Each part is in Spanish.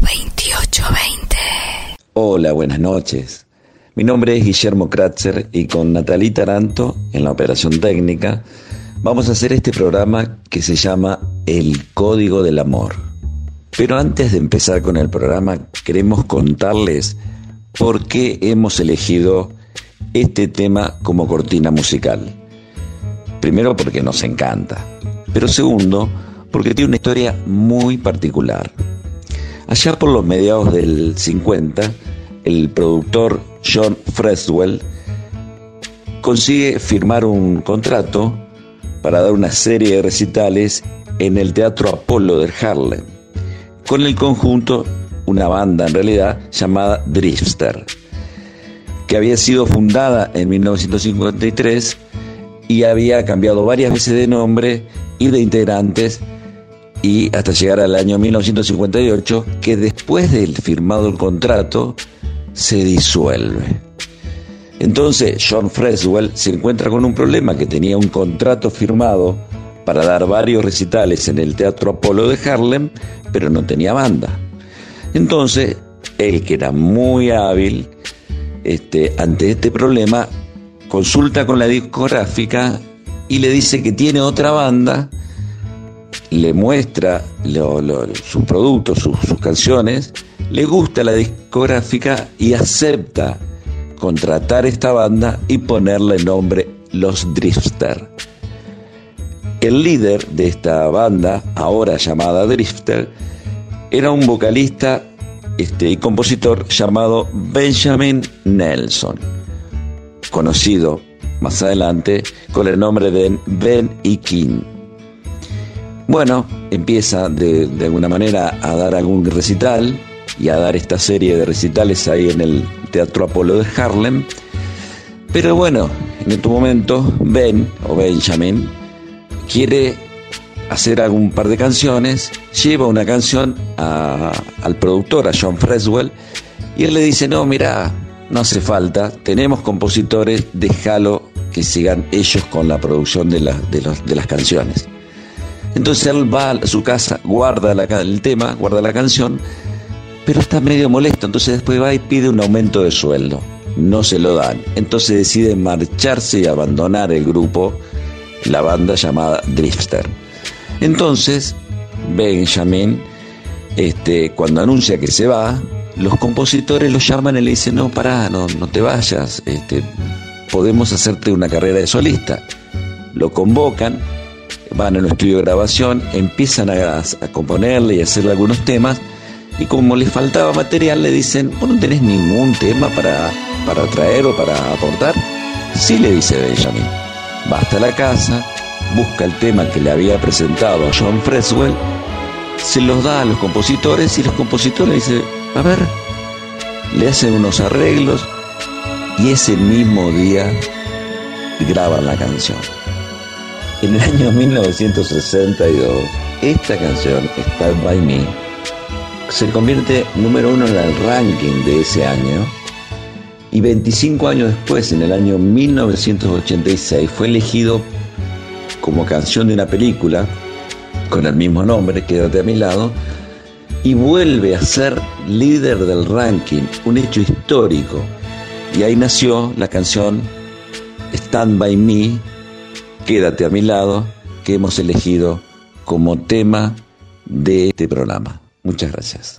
2820. Hola, buenas noches. Mi nombre es Guillermo Kratzer y con Natalí Taranto en la operación técnica vamos a hacer este programa que se llama El Código del Amor. Pero antes de empezar con el programa queremos contarles por qué hemos elegido este tema como cortina musical. Primero porque nos encanta, pero segundo porque tiene una historia muy particular. Allá por los mediados del 50, el productor John Freswell consigue firmar un contrato para dar una serie de recitales en el Teatro Apolo de Harlem, con el conjunto, una banda en realidad, llamada Drifter, que había sido fundada en 1953 y había cambiado varias veces de nombre y de integrantes y hasta llegar al año 1958, que después del firmado el contrato se disuelve. Entonces John Freswell se encuentra con un problema que tenía un contrato firmado para dar varios recitales en el Teatro Apolo de Harlem, pero no tenía banda. Entonces, él que era muy hábil, este, ante este problema, consulta con la discográfica y le dice que tiene otra banda le muestra sus productos, sus, canciones, le gusta la discográfica y acepta contratar esta banda y ponerle el nombre Los Drifter. El líder de esta banda, ahora llamada Drifter, era un vocalista este, y compositor llamado Benjamin Nelson, conocido más adelante con el nombre de Ben y King. Bueno, empieza de, alguna manera a dar algún recital y a dar esta serie de recitales ahí en el Teatro Apolo de Harlem. Pero bueno, en este momento Ben o Benjamin quiere hacer algún par de canciones, lleva una canción al productor, a John Freswell, y él le dice, no, mira, no hace falta, tenemos compositores, déjalo que sigan ellos con la producción de, de las canciones. Entonces él va a su casa, guarda el tema, guarda la canción, pero está medio molesto, entonces después va y pide un aumento de sueldo. No se lo dan. Entonces decide marcharse y abandonar el grupo, la banda llamada Drifter. Entonces, Benjamin, este, cuando anuncia que se va, los compositores lo llaman y le dicen, no, pará, no, no te vayas, este, podemos hacerte una carrera de solista. Lo convocan, van a un estudio de grabación, empiezan a, componerle y a hacerle algunos temas, y como les faltaba material, le dicen, ¿vos no tenés ningún tema para, para traer o para aportar? Sí, le dice Benjamin. Va hasta la casa, busca el tema que le había presentado a John Freswell, se los da a los compositores y los compositores dicen, a ver, le hacen unos arreglos y ese mismo día graban la canción. En el año 1962, esta canción, Stand By Me, se convierte número uno en el ranking de ese año y 25 años después, en el año 1986, fue elegido como canción de una película con el mismo nombre, Quédate a mi lado, y vuelve a ser líder del ranking, un hecho histórico. Y ahí nació la canción Stand By Me, Quédate a mi lado, que hemos elegido como tema de este programa. Muchas gracias.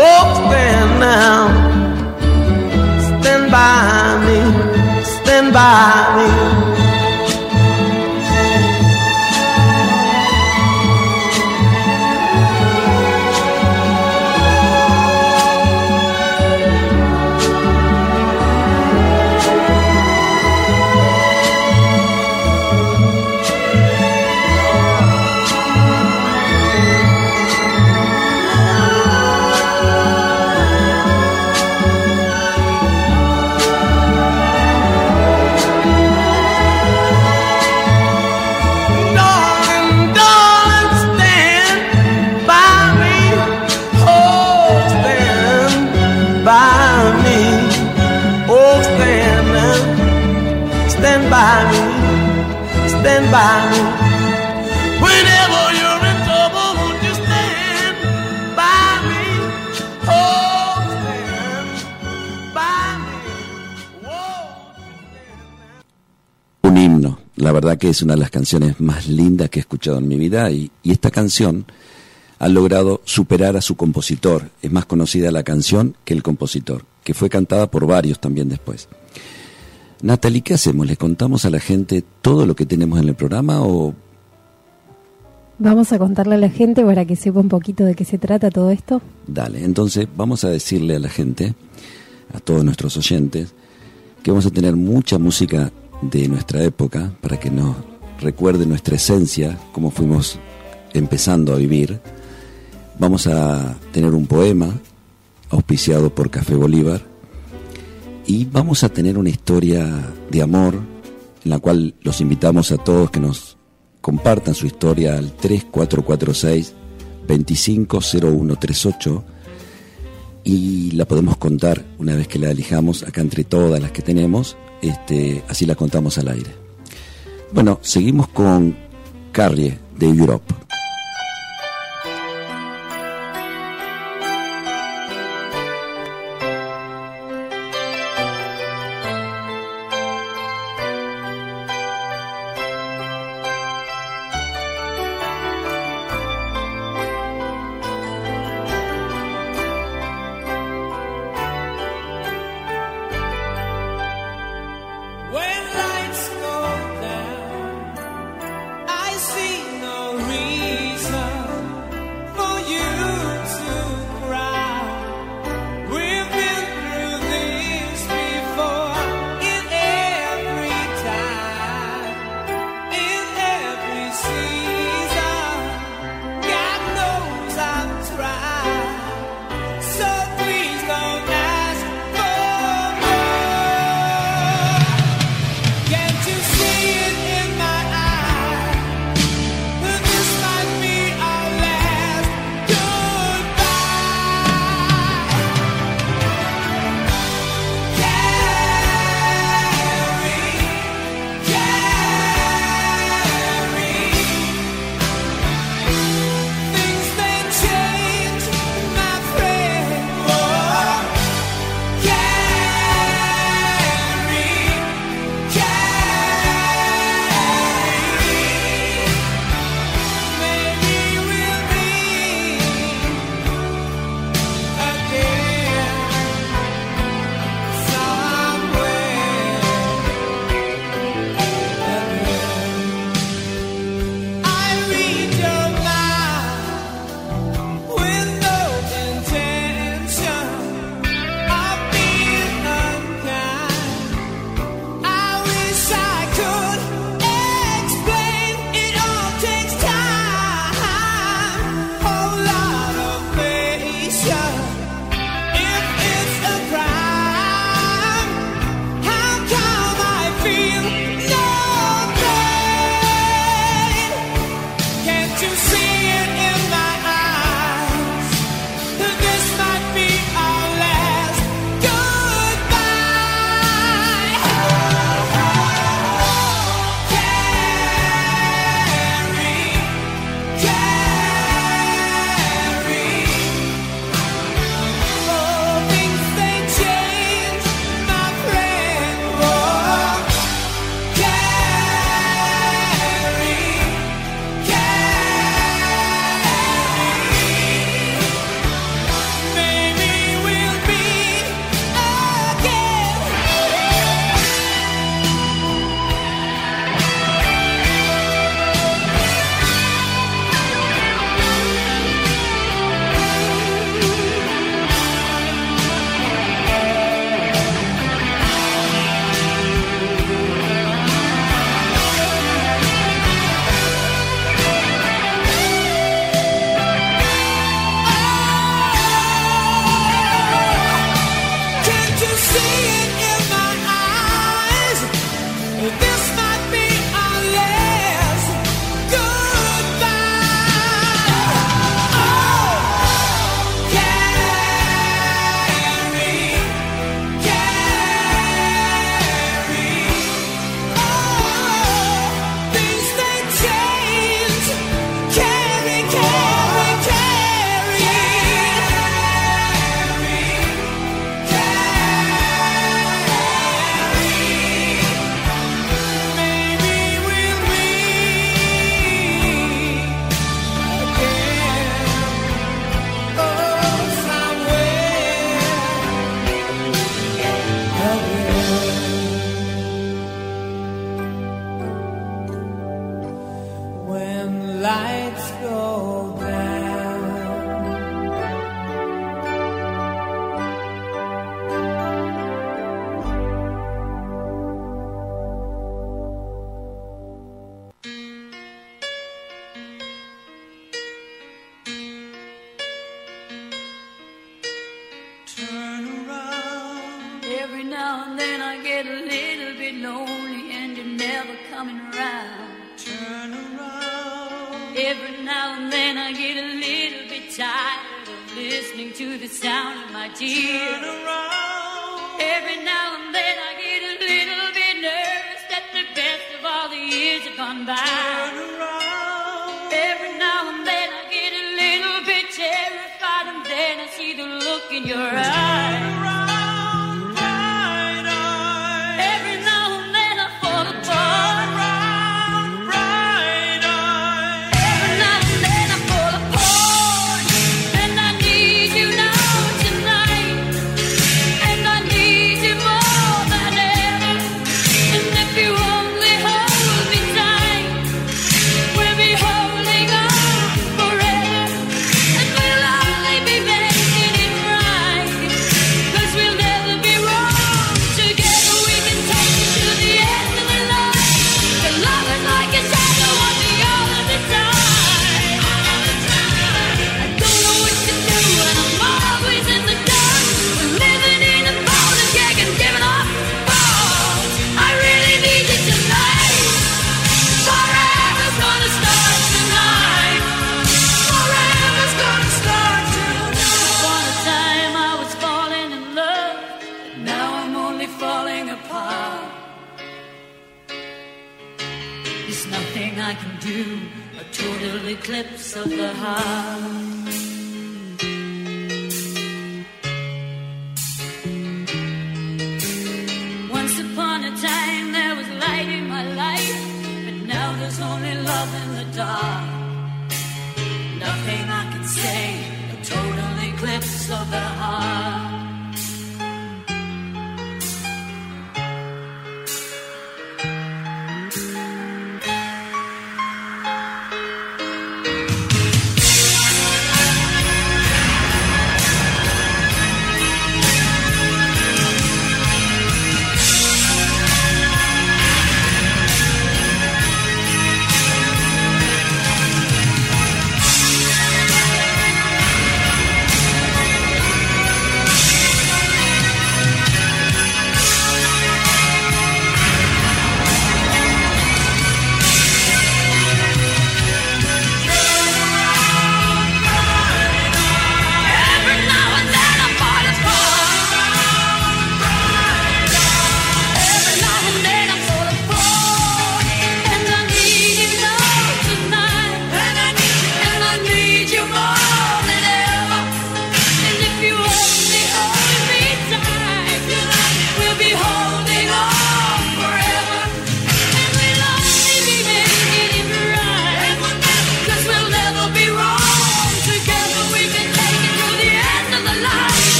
Oh, stand now. Stand by me. Stand by me. La verdad que es una de las canciones más lindas que he escuchado en mi vida y, y esta canción ha logrado superar a su compositor. Es más conocida la canción que el compositor, que fue cantada por varios también después. Natalie, ¿qué hacemos? ¿Le contamos a la gente todo lo que tenemos en el programa o Vamos a contarle a la gente para que sepa un poquito de qué se trata todo esto. Dale, entonces vamos a decirle a la gente, a todos nuestros oyentes, que vamos a tener mucha música de nuestra época para que nos recuerde nuestra esencia, cómo fuimos empezando a vivir. Vamos a tener un poema auspiciado por Café Bolívar y vamos a tener una historia de amor en la cual los invitamos a todos que nos compartan su historia al 3446 250138 y la podemos contar una vez que la elijamos acá entre todas las que tenemos, este, así la contamos al aire. Bueno, seguimos con Carrie de Europe.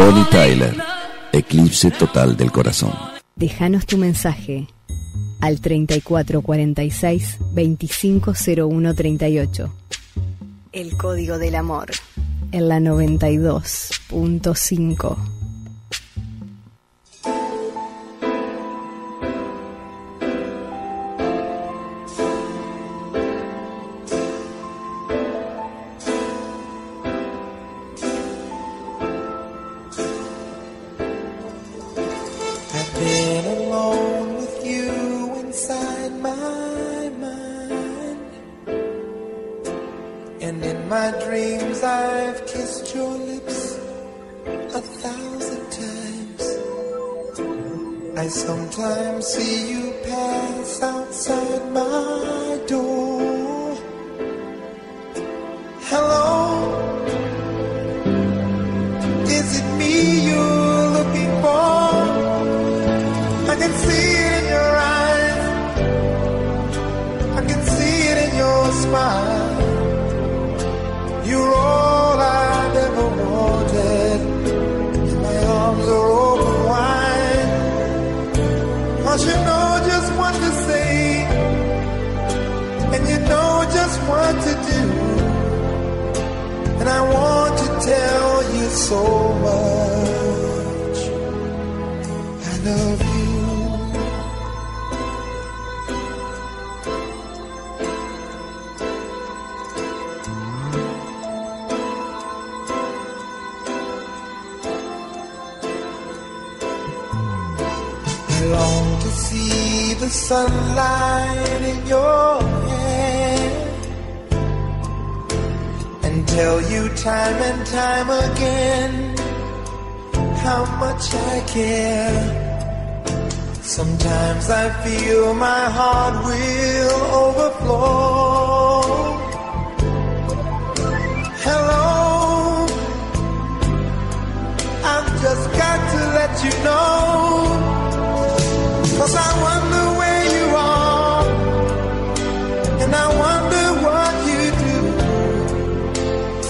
Bonnie Tyler, Eclipse Total del Corazón. Déjanos tu mensaje al 3446 250138. El código del amor en la 92.5.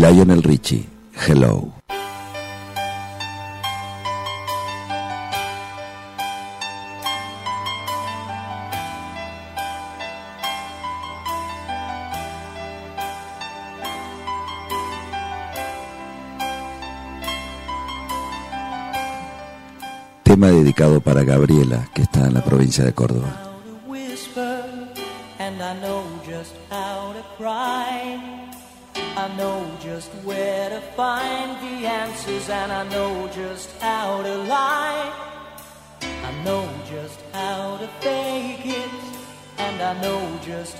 Lionel Richie, Hello. Tema dedicado para Gabriela, que está en la provincia de Córdoba.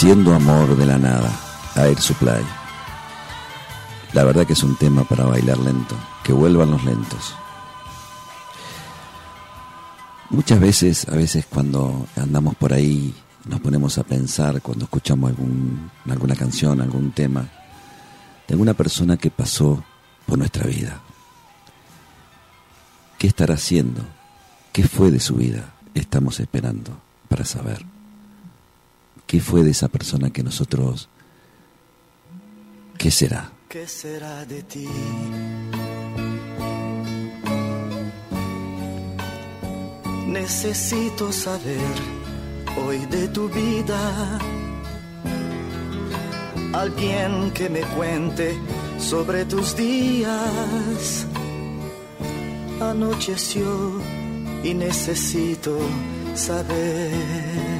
Haciendo amor de la nada, Air Supply. La verdad que es un tema para bailar lento, que vuelvan los lentos. Muchas veces, a veces cuando andamos por ahí, nos ponemos a pensar cuando escuchamos alguna canción, algún tema, de alguna persona que pasó por nuestra vida. ¿Qué estará haciendo? ¿Qué fue de su vida? Estamos esperando para saber. ¿Qué fue de esa persona que nosotros... ¿Qué será? ¿Qué será de ti? Necesito saber hoy de tu vida. Alguien que me cuente sobre tus días. Anocheció y necesito saber.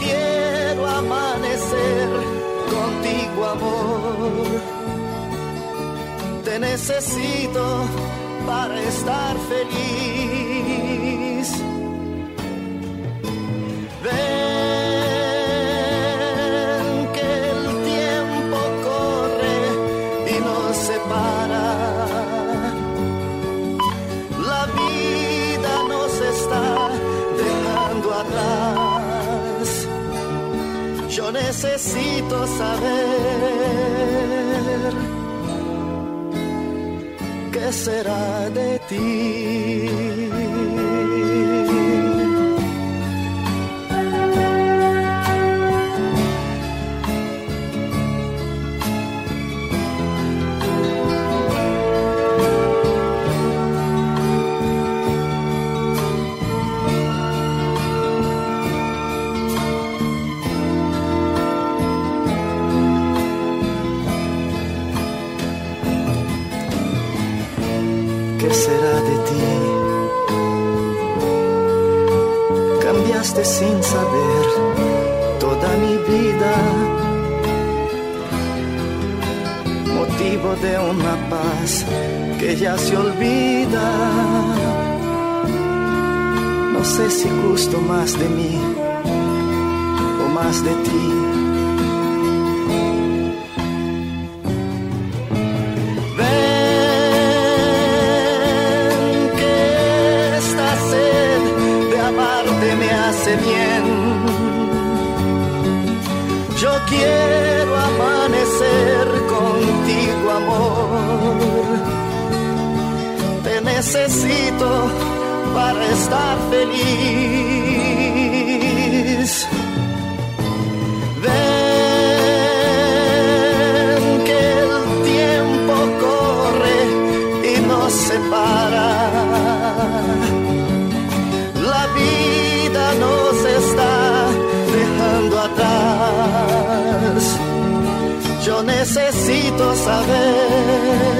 Quiero amanecer contigo, amor. Te necesito para estar feliz. Saber qué será de ti. De una paz que ya se olvida. No sé si gusto más de mí o más de ti. Ven que esta sed de amarte me hace bien. Yo quiero necesito para estar feliz. Ven que el tiempo corre y nos separa. La vida nos está dejando atrás. Yo necesito saber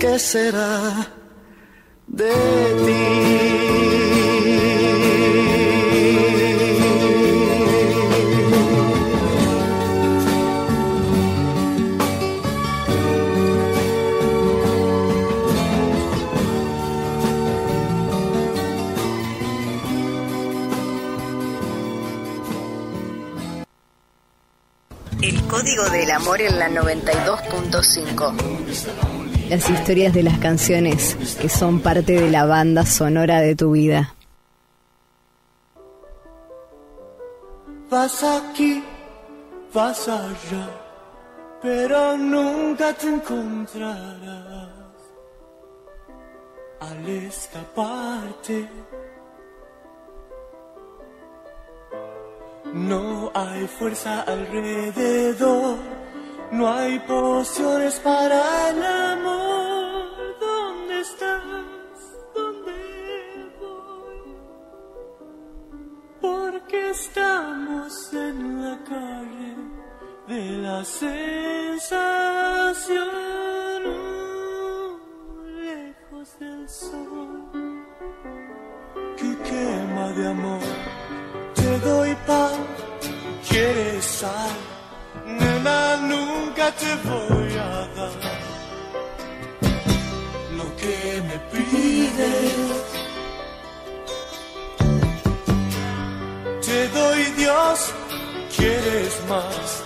qué será de ti. El código del amor en la 92.5. Las historias de las canciones que son parte de la banda sonora de tu vida. Vas aquí, vas allá, pero nunca te encontrarás. Al escaparte, no hay fuerza alrededor, no hay pociones para el amor. ¿Dónde estás? ¿Dónde voy? Porque estamos en la calle de la sensación, lejos del sol que quema de amor. Te doy pan, quieres sal, nena, nunca te voy a dar lo que me pides. Te doy Dios, quieres más.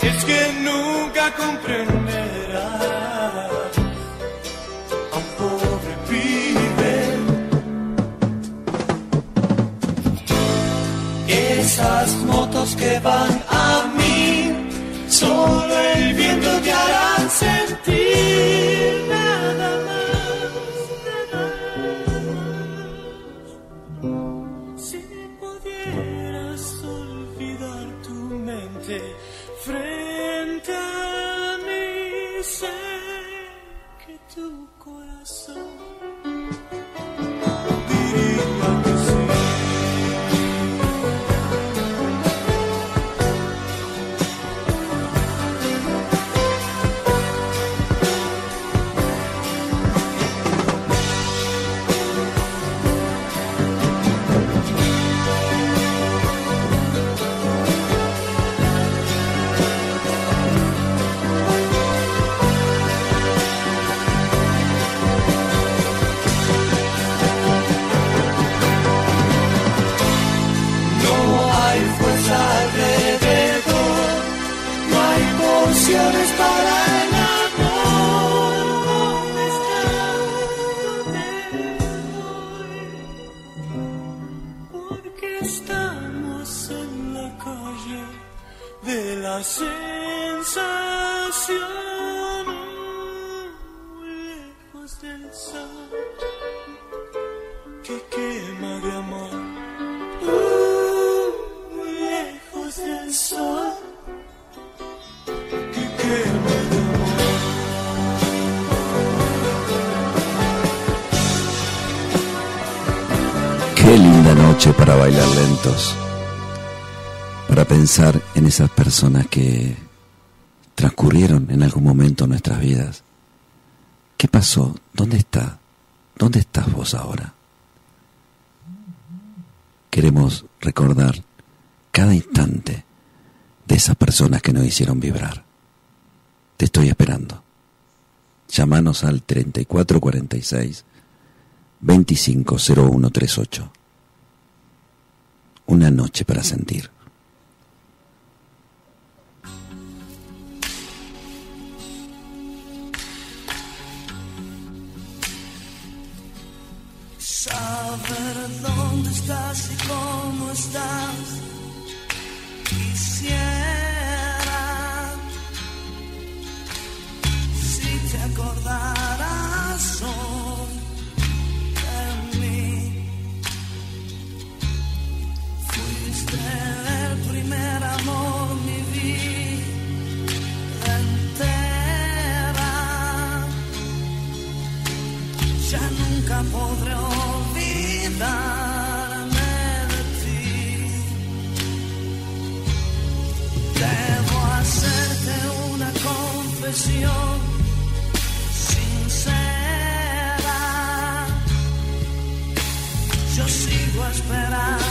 Es que nunca comprenderás a un pobre pibe. Esas motos que van a mí, solo el viento te harán sentir pensar en esas personas que transcurrieron en algún momento en nuestras vidas. ¿Qué pasó? ¿Dónde está? ¿Dónde estás vos ahora? Queremos recordar cada instante de esas personas que nos hicieron vibrar. Te estoy esperando. Llámanos al 3446 250138. Una noche para sentir. Saber dónde estás y cómo estás. Quisiera si te acordaras hoy de mí. Fuiste el primer amor, mi vida entera. Ya nunca podré confesión sincera. Yo sigo esperando.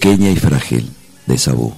pequeña y frágil desabú.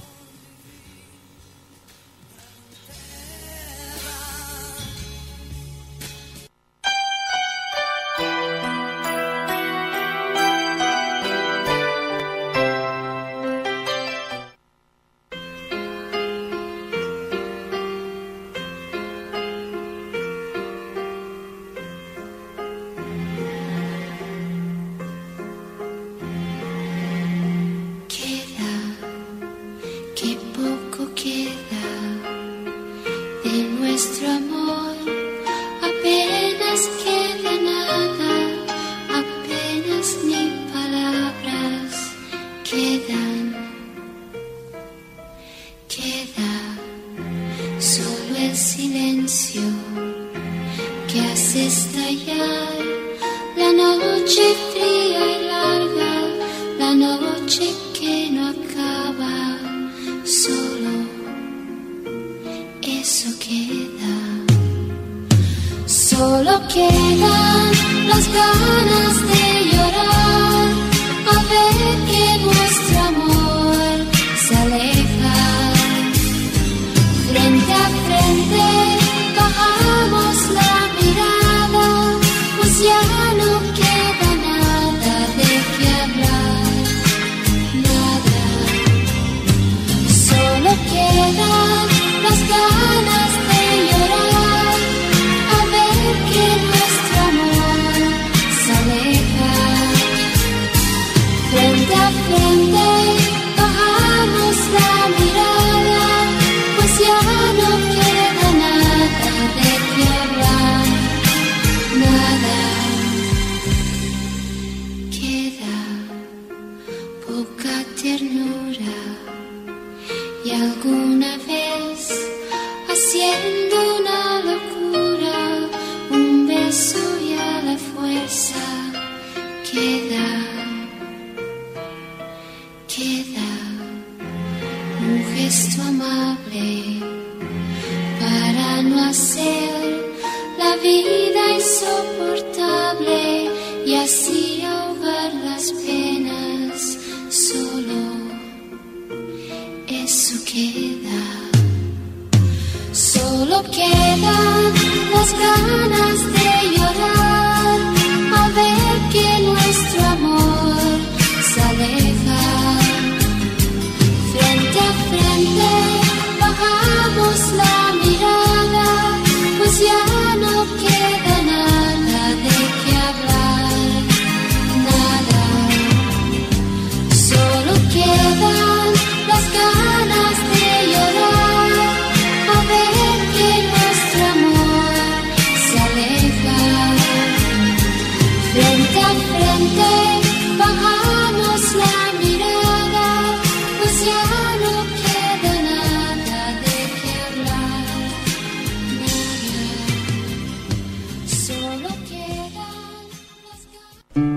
Solo quedan las ganas de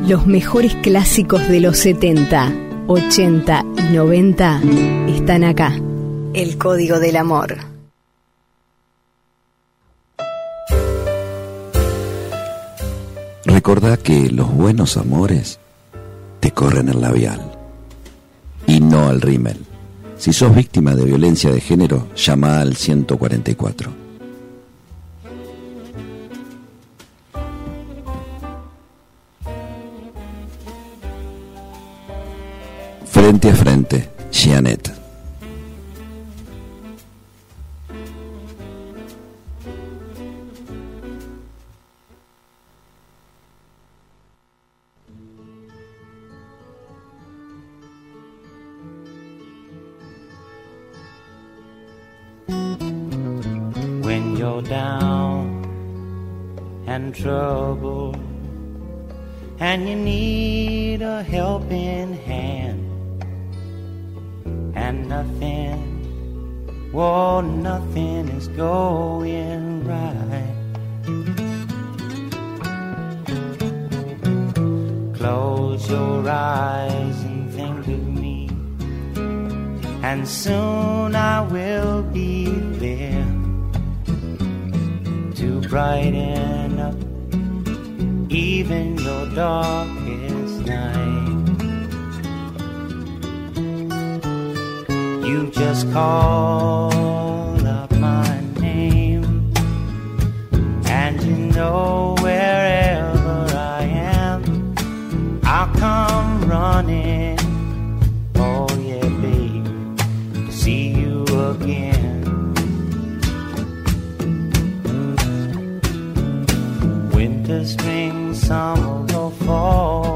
Los mejores clásicos de los 70, 80 y 90 están acá. El código del amor. Recordá que los buenos amores te corren el labial y no al rímel. Si sos víctima de violencia de género, llama al 144. Frente a frente, Jeanette. when you're down and trouble and you need a helping hand and nothing well nothing is going right. Close your eyes and think of me. And soon I will be there to brighten up even your darkest You just call up my name, and you know wherever I am, I'll come running. Oh, yeah, babe, to see you again. winter, spring, summer, or fall.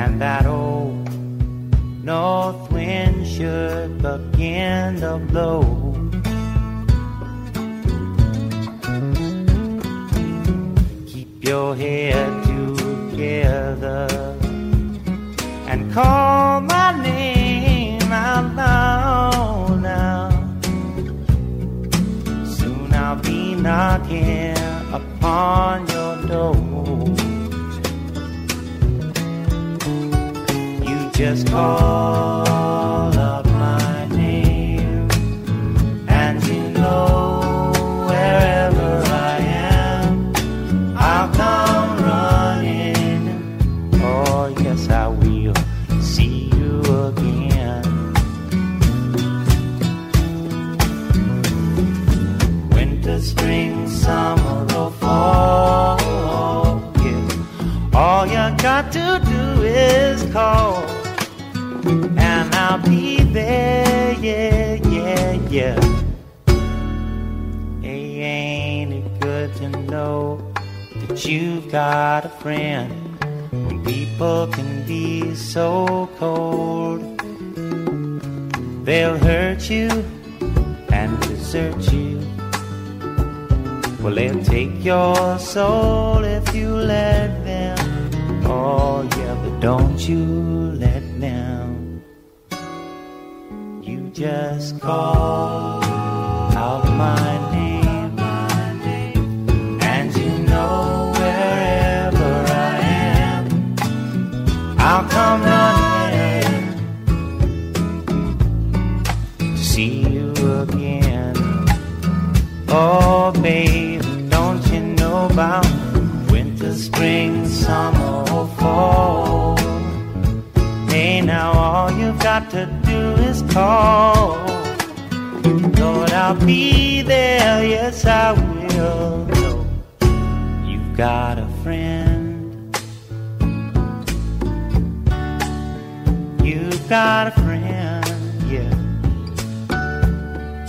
and that old north wind should begin to blow. Keep your head together and call my name out loud now. Soon I'll be knocking upon your door. Just call up my name, and you know wherever I am, I'll come running. Oh, yes, I will see you again. winter, spring, summer, or fall. Yeah. All you got to do is call, and I'll be there. Yeah, yeah, yeah. Hey, ain't it good to know that you've got a friend when people can be so cold. They'll hurt you and desert you. Well, they'll take your soul if you let them. Oh, yeah, but don't you let just call out my name, and you know wherever I am, I'll come running to see you again. Oh, babe, don't you know about call. Lord, I'll be there, yes, I will. You've got a friend. You've got a friend, yeah.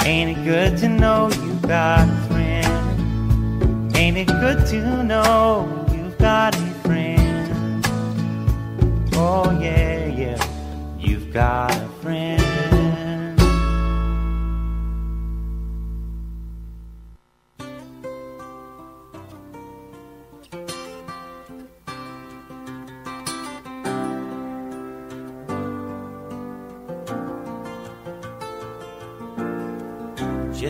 Ain't it good to know you've got a friend? Ain't it good to know you've got a friend? Oh, yeah, yeah, you've got a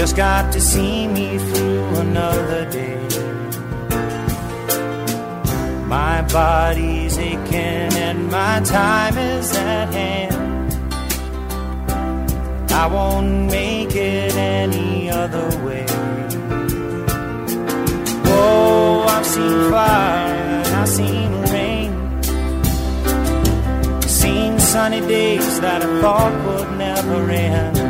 Just got to see me through another day. My body's aching and my time is at hand. I won't make it any other way. Whoa, I've seen fire I've seen rain. Seen sunny days that I thought would never end.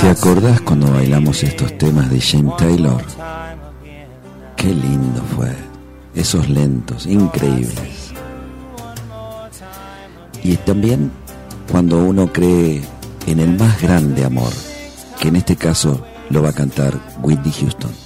¿Te acordás cuando bailamos estos temas de James Taylor? Qué lindo fue. Esos lentos, increíbles. Y también cuando uno cree en el más grande amor, que en este caso lo va a cantar Whitney Houston.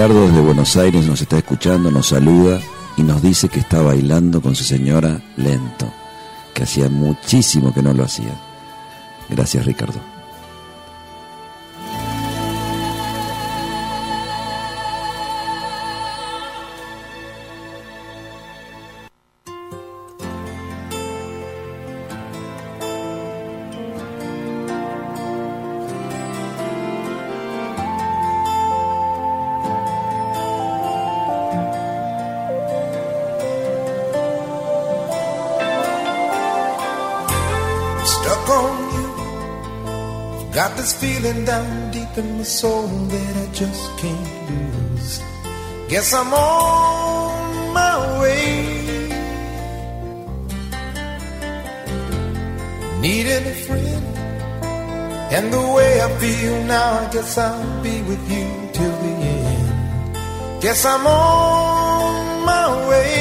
Ricardo desde Buenos Aires nos está escuchando, nos saluda y nos dice que está bailando con su señora lento, que hacía muchísimo que no lo hacía. Gracias Ricardo. in the soul that I just can't lose. Guess I'm on my way. Needed a friend, and the way I feel now, I guess I'll be with you till the end. Guess I'm on my way.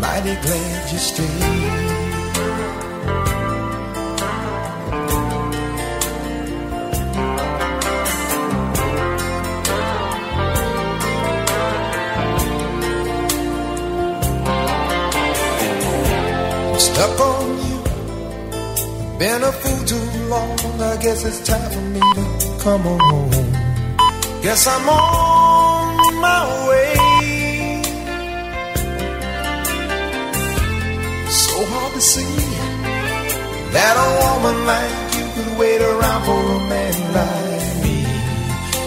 Mighty glad you stayed. Stuck on you, been a fool too long. I guess it's time for me to come on home. Guess I'm on my way. So hard to see that a woman like you could wait around for a man like me.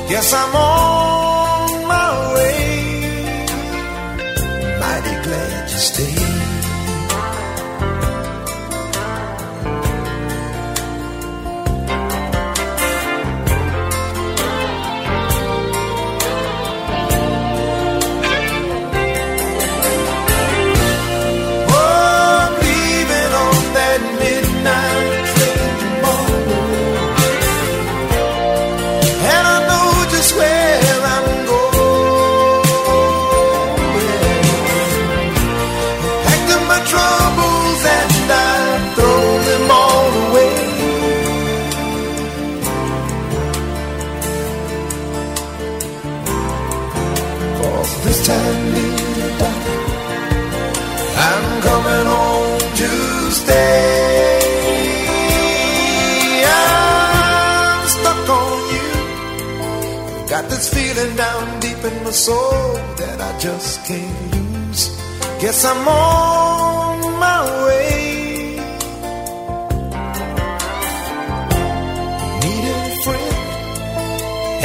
Guess I'm on my way. Mighty glad you stayed.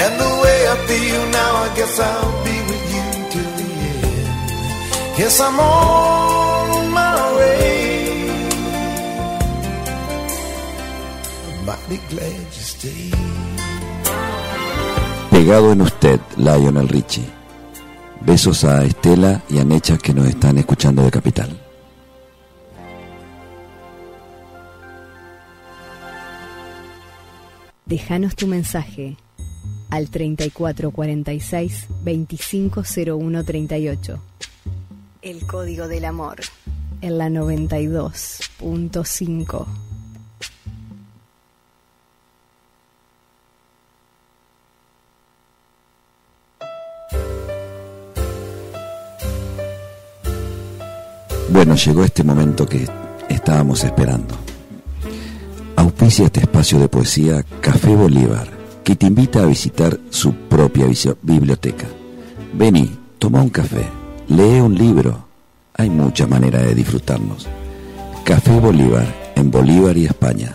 And the way I feel now, I guess I'll be with you till the end. Guess I'm on my way. Pegado en usted, Lionel Richie. Besos a Estela y a Nechas que nos están escuchando de Capital. Déjanos tu mensaje al 3446 250138 El código del amor. en la 92.5. Bueno, llegó este momento que estábamos esperando. Auspicia este espacio de poesía Café Bolívar, que te invita a visitar su propia biblioteca. Vení, toma un café, lee un libro. Hay muchas maneras de disfrutarnos. Café Bolívar, en Bolívar y España.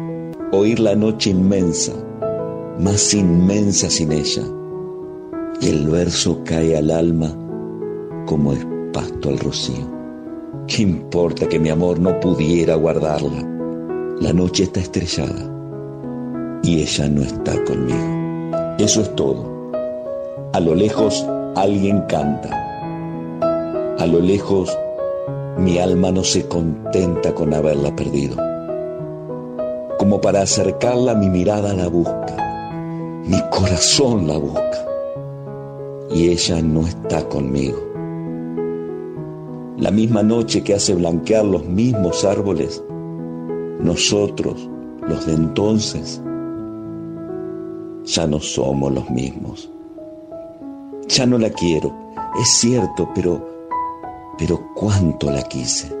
Oír la noche inmensa, más inmensa sin ella. Y el verso cae al alma como es pasto al rocío. ¿Qué importa que mi amor no pudiera guardarla? La noche está estrellada y ella no está conmigo. Eso es todo. A lo lejos alguien canta. A lo lejos mi alma no se contenta con haberla perdido. Como para acercarla mi mirada la busca. Mi corazón la busca y ella no está conmigo. La misma noche que hace blanquear los mismos árboles, nosotros, los de entonces, ya no somos los mismos. Ya no la quiero, es cierto, pero, pero cuánto la quise.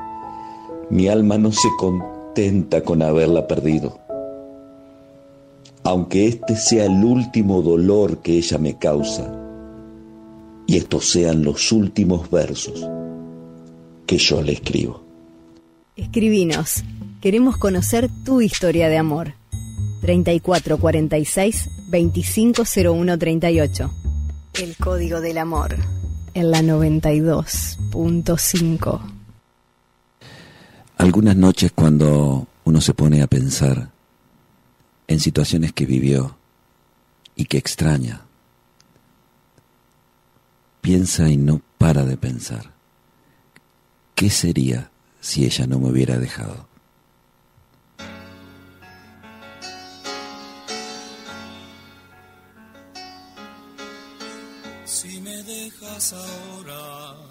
Mi alma no se contenta con haberla perdido. Aunque este sea el último dolor que ella me causa y estos sean los últimos versos que yo le escribo. Escribinos. Queremos conocer tu historia de amor. 3446 250138. El código del amor. En la 92.5. Algunas noches cuando uno se pone a pensar en situaciones que vivió y que extraña, piensa y no para de pensar, ¿qué sería si ella no me hubiera dejado? Si me dejas ahora,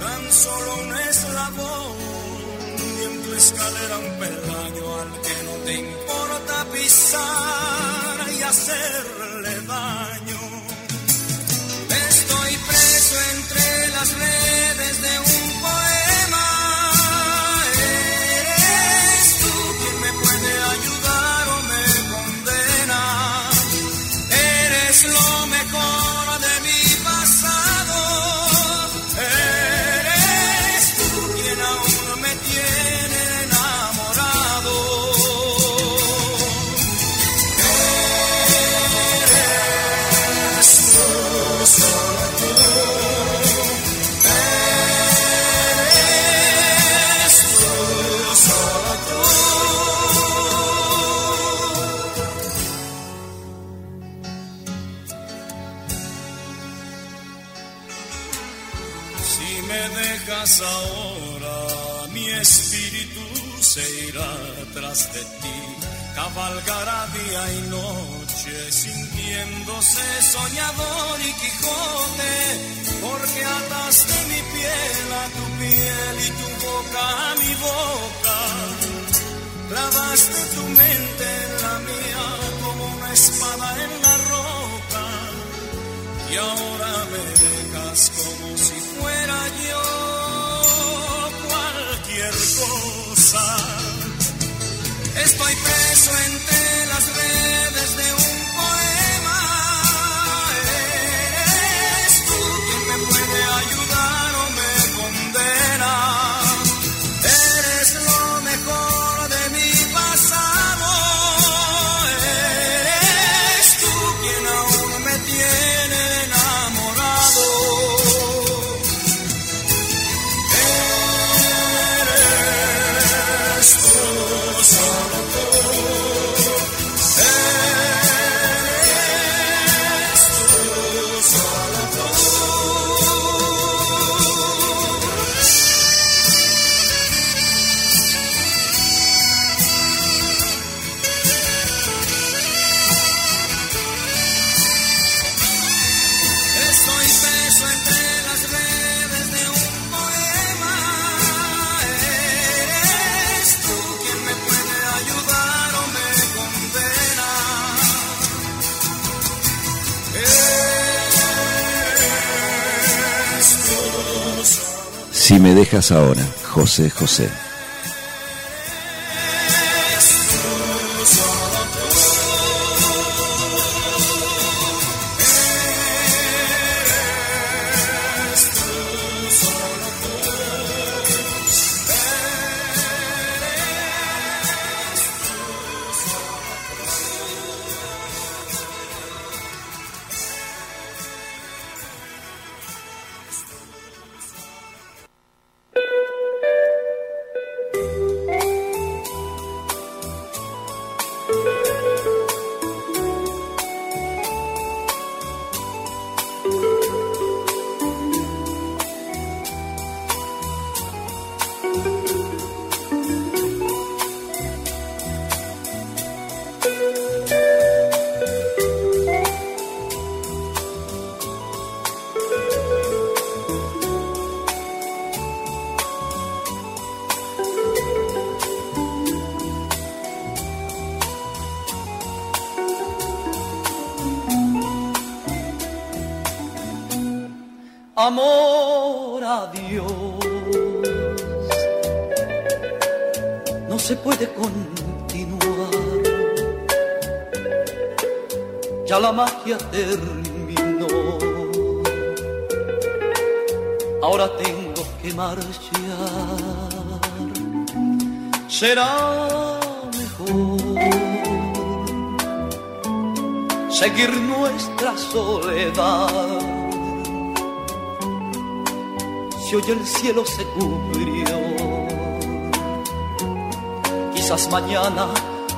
tan solo un eslabón y en tu escalera un peldaño al que no te importa pisar y hacerle daño. De ti. Cabalgará día y noche, sintiéndose soñador y Quijote, porque ataste mi piel a tu piel y tu boca a mi boca. Clavaste tu mente en la mía como una espada en la roca. Y ahora me dejas como dejas ahora, José José. Ya la magia terminó. Ahora tengo que marchar. Será mejor seguir nuestra soledad si hoy el cielo se cubrió. Quizás mañana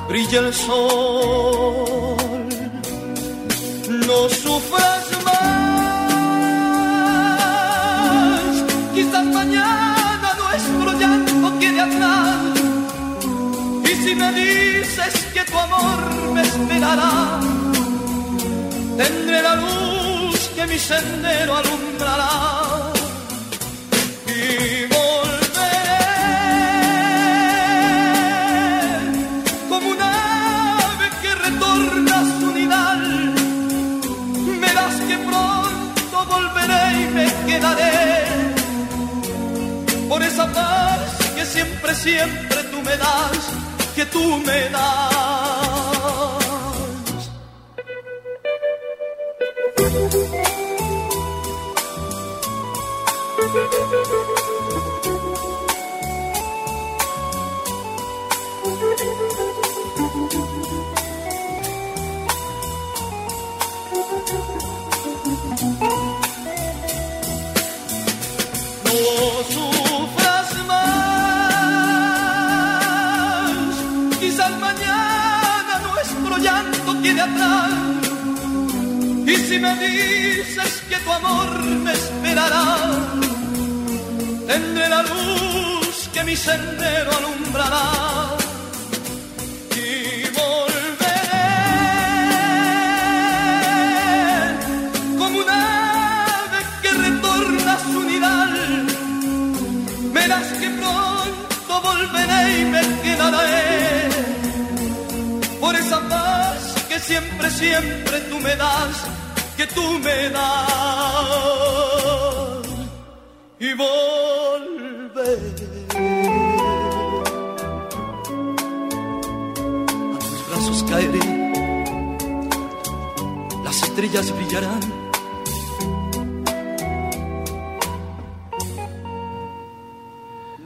brille el sol. No sufras más. Quizás mañana nuestro llanto quede atrás. Y si me dices que tu amor me esperará, tendré la luz que mi sendero alumbrará por esa paz que siempre, siempre tú me das, que tú me das.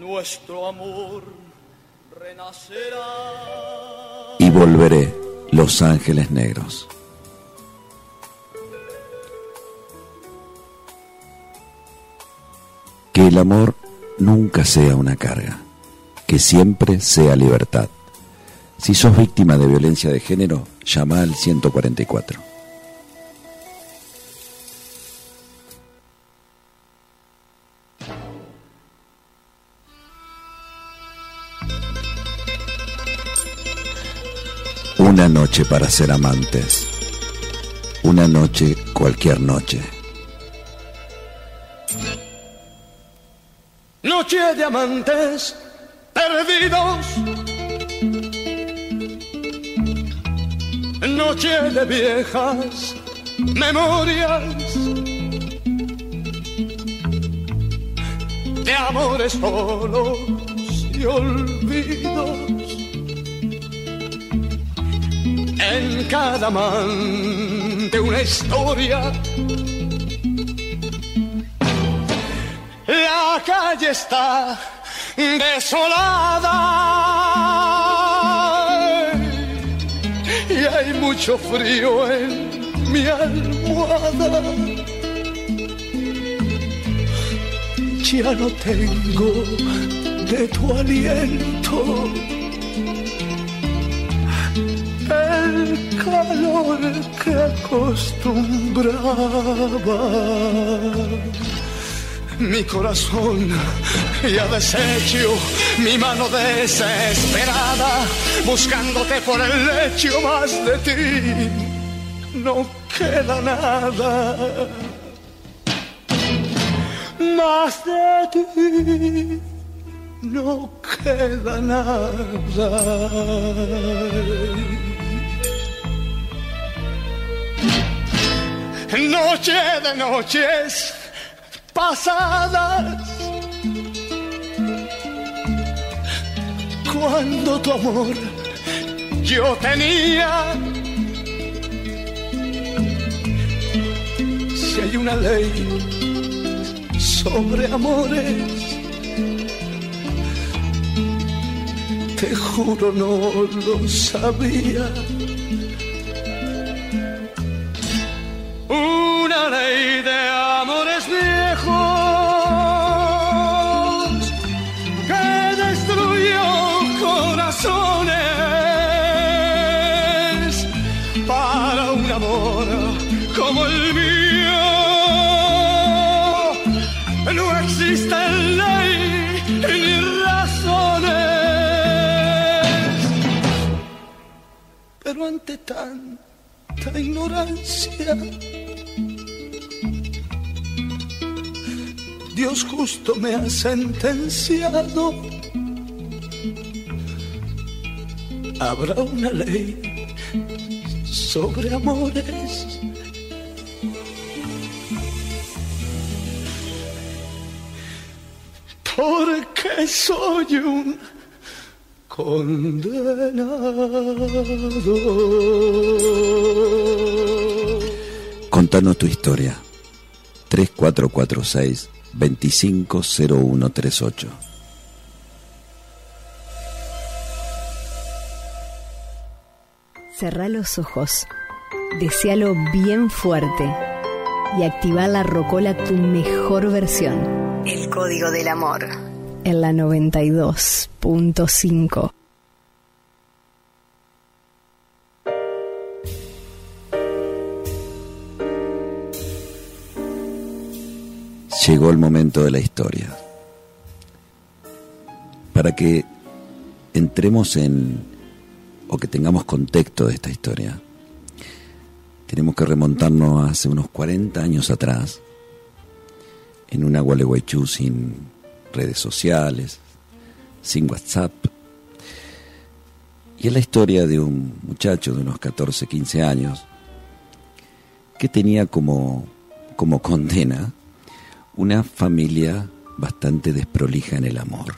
Nuestro amor renacerá. Y volveré, Los Ángeles Negros. Que el amor nunca sea una carga, que siempre sea libertad. Si sos víctima de violencia de género, llama al 144. Noche para ser amantes. Una noche, cualquier noche. Noche de amantes perdidos. Noche de viejas memorias. de amores solos y olvidos. En cada amante una historia. La calle está desolada y hay mucho frío en mi almohada. Ya no tengo de tu aliento el calor que acostumbraba. Mi corazón ya deshecho, mi mano desesperada, buscándote por el lecho más de ti. No queda nada más de ti. No queda nada. Noche de noches pasadas. Cuando tu amor yo tenía. Si hay una ley sobre amores, te juro no lo sabía. Una ley de amores viejos que destruyó corazones para un amor como el mío. No existe ley ni razones, pero ante tanta ignorancia. Dios justo me ha sentenciado. Habrá una ley sobre amores. Porque soy un condenado. Contanos tu historia. 3446 250138. Cerrá los ojos, desealo bien fuerte y activa la rocola tu mejor versión. El código del amor. En la 92.5. Llegó el momento de la historia. Para que entremos en, o que tengamos contexto de esta historia, tenemos que remontarnos hace unos 40 años atrás, en una Gualeguaychú sin redes sociales, sin WhatsApp. Y es la historia de un muchacho de unos 14, 15 años que tenía como, como condena una familia bastante desprolija en el amor.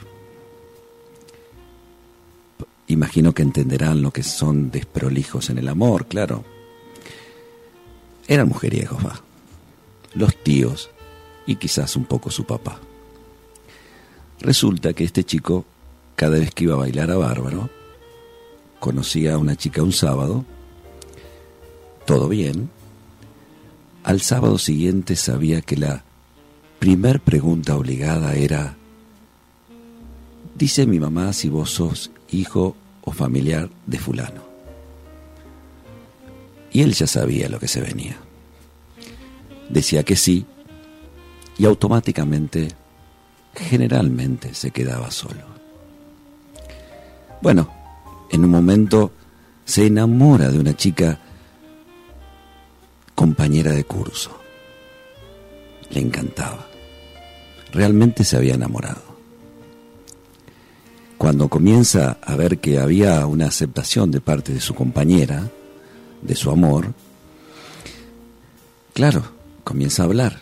Imagino que entenderán lo que son desprolijos en el amor, claro. Eran mujeriegos, va. Los tíos y quizás un poco su papá. Resulta que este chico, cada vez que iba a bailar a Bárbaro, conocía a una chica un sábado, todo bien. Al sábado siguiente sabía que la primer pregunta obligada era, dice mi mamá si vos sos hijo o familiar de fulano. Y él ya sabía lo que se venía. Decía que sí y automáticamente, generalmente, se quedaba solo. Bueno, en un momento se enamora de una chica compañera de curso. Le encantaba. Realmente se había enamorado. Cuando comienza a ver que había una aceptación de parte de su compañera, de su amor, claro, comienza a hablar.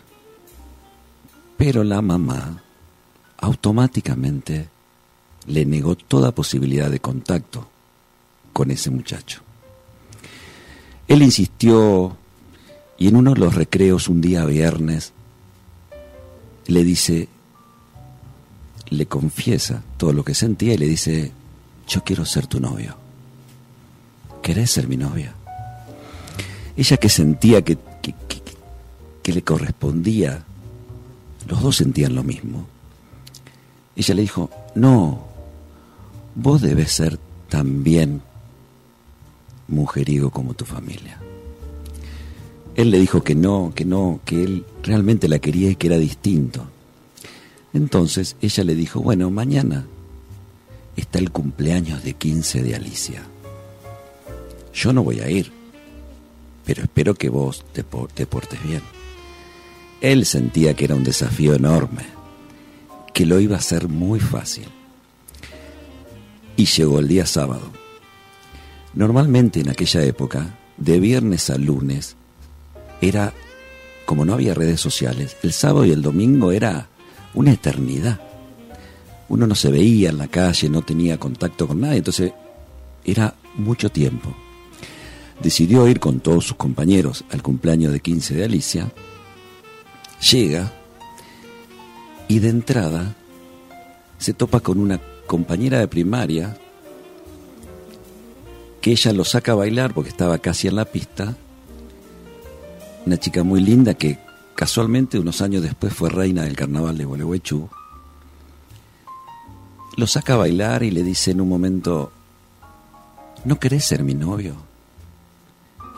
Pero la mamá automáticamente le negó toda posibilidad de contacto con ese muchacho. Él insistió y en uno de los recreos un día viernes le dice, le confiesa todo lo que sentía y le dice, yo quiero ser tu novio. ¿Querés ser mi novia? Ella que sentía que, que, que- le correspondía, los dos sentían lo mismo. Ella le dijo, no, vos debes ser también mujeriego como tu familia. Él le dijo que no, que no, que él realmente la quería y que era distinto. Entonces ella le dijo, bueno, mañana está el cumpleaños de 15 de Alicia. Yo no voy a ir, pero espero que vos te, po- te portes bien. Él sentía que era un desafío enorme, que lo iba a ser muy fácil. Y llegó el día sábado. Normalmente en aquella época, de viernes a lunes, era, como no había redes sociales, el sábado y el domingo era una eternidad. Uno no se veía en la calle, no tenía contacto con nadie, entonces era mucho tiempo. Decidió ir con todos sus compañeros al cumpleaños de 15 de Alicia. Llega y de entrada se topa con una compañera de primaria que ella lo saca a bailar porque estaba casi en la pista. Una chica muy linda que casualmente unos años después fue reina del carnaval de Gualeguaychú. Lo saca a bailar y le dice en un momento, ¿no querés ser mi novio?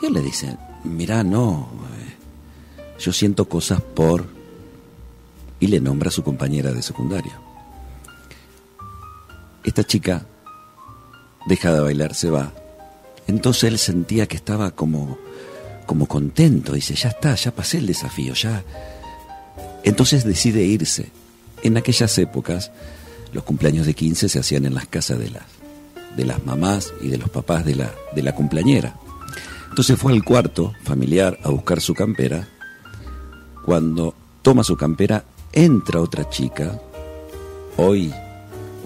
Y él le dice, mirá, no, eh, yo siento cosas por... Y le nombra a su compañera de secundaria. Esta chica deja de bailar, se va. Entonces él sentía que estaba como, como contento. Dice, ya está, ya pasé el desafío, ya. Entonces decide irse. En aquellas épocas, los cumpleaños de 15 se hacían en las casas de las, de las mamás y de los papás de la, de la cumpleañera. Entonces fue al cuarto familiar a buscar su campera. Cuando toma su campera, entra otra chica, hoy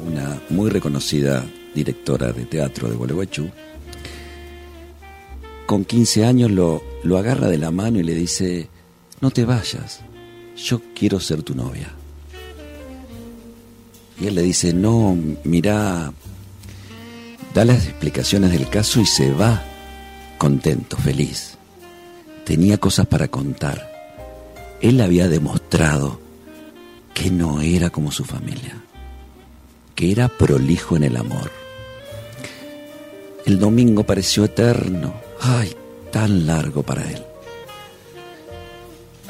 una muy reconocida directora de teatro de Gualeguaychú. Con 15 años lo, lo agarra de la mano y le dice, no te vayas, yo quiero ser tu novia. Y él le dice, no, mira, da las explicaciones del caso y se va contento, feliz. Tenía cosas para contar. Él había demostrado que no era como su familia, que era prolijo en el amor. El domingo pareció eterno, ay, tan largo para él.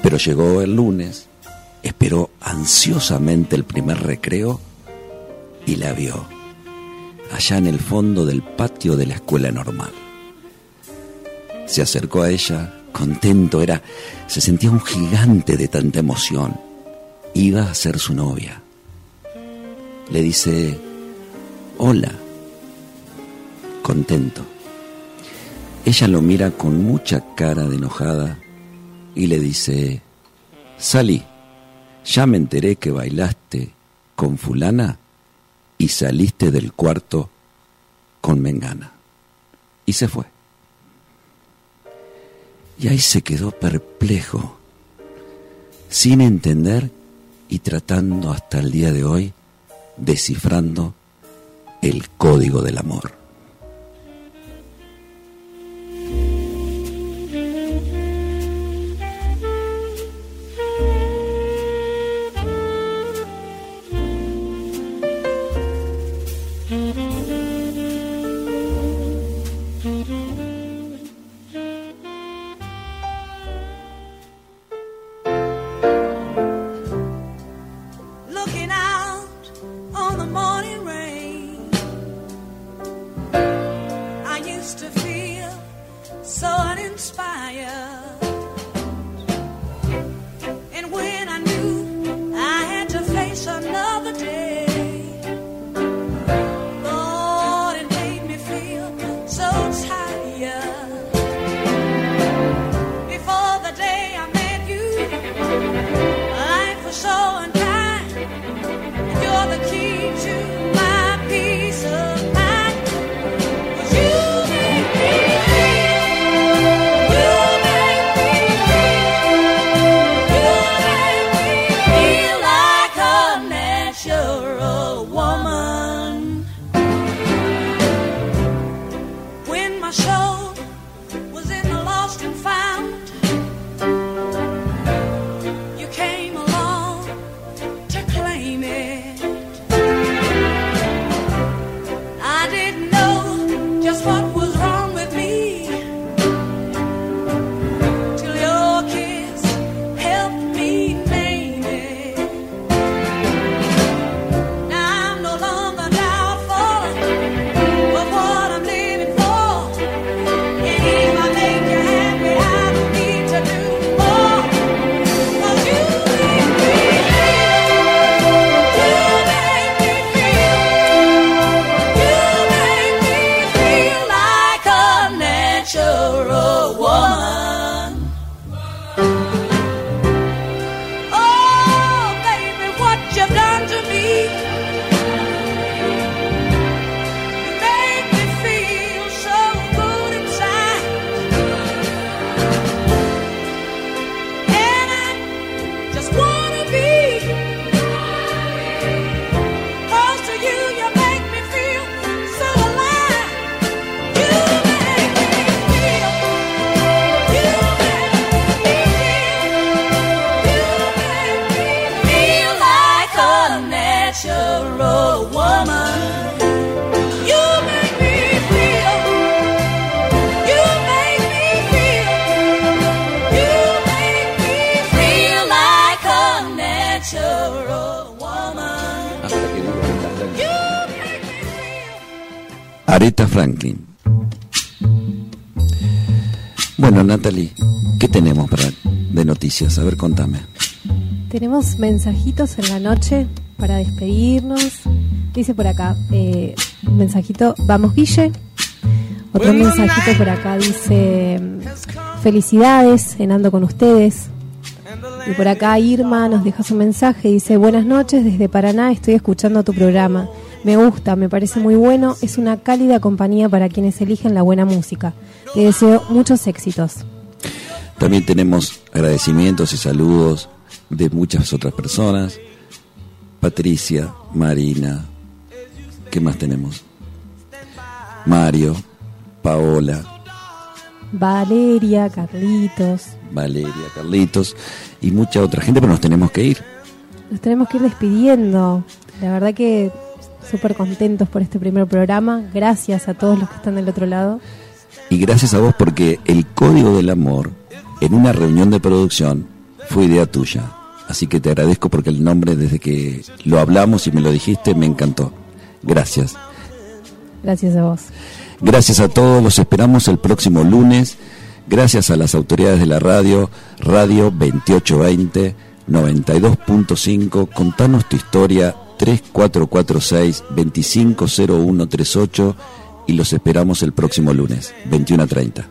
Pero llegó el lunes, esperó ansiosamente el primer recreo y la vio, allá en el fondo del patio de la escuela normal. Se acercó a ella, contento, era, se sentía un gigante de tanta emoción. Iba a ser su novia. Le dice, hola, contento. Ella lo mira con mucha cara de enojada y le dice, salí, ya me enteré que bailaste con fulana y saliste del cuarto con Mengana. Y se fue. Y ahí se quedó perplejo, sin entender y tratando hasta el día de hoy, descifrando el código del amor. A ver, contame. Tenemos mensajitos en la noche para despedirnos. Dice por acá, eh, un mensajito, vamos Guille. Otro mensajito por acá dice, felicidades en Ando con ustedes. Y por acá Irma nos deja su mensaje, dice, buenas noches, desde Paraná estoy escuchando tu programa. Me gusta, me parece muy bueno, es una cálida compañía para quienes eligen la buena música. Te deseo muchos éxitos. También tenemos agradecimientos y saludos de muchas otras personas. Patricia, Marina, ¿qué más tenemos? Mario, Paola, Valeria, Carlitos, Valeria, Carlitos y mucha otra gente, pero nos tenemos que ir. Nos tenemos que ir despidiendo. La verdad que súper contentos por este primer programa. Gracias a todos los que están del otro lado. Y gracias a vos porque el código del amor en una reunión de producción fue idea tuya. Así que te agradezco porque el nombre desde que lo hablamos y me lo dijiste me encantó. Gracias. Gracias a vos. Gracias a todos, los esperamos el próximo lunes. Gracias a las autoridades de la radio, Radio 2820, 92.5. Contanos tu historia 3446-250138 y los esperamos el próximo lunes, 21 a 30.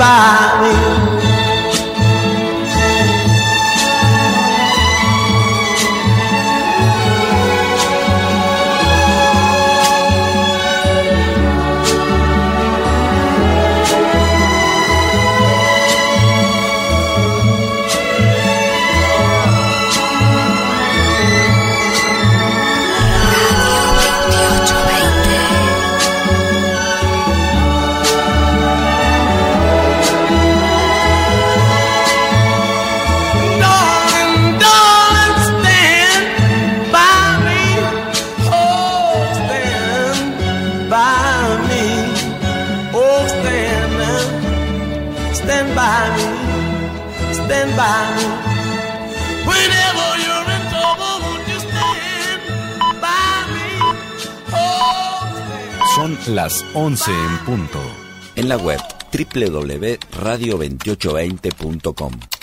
By me. Las 11 en punto. En la web www.radio2820.com.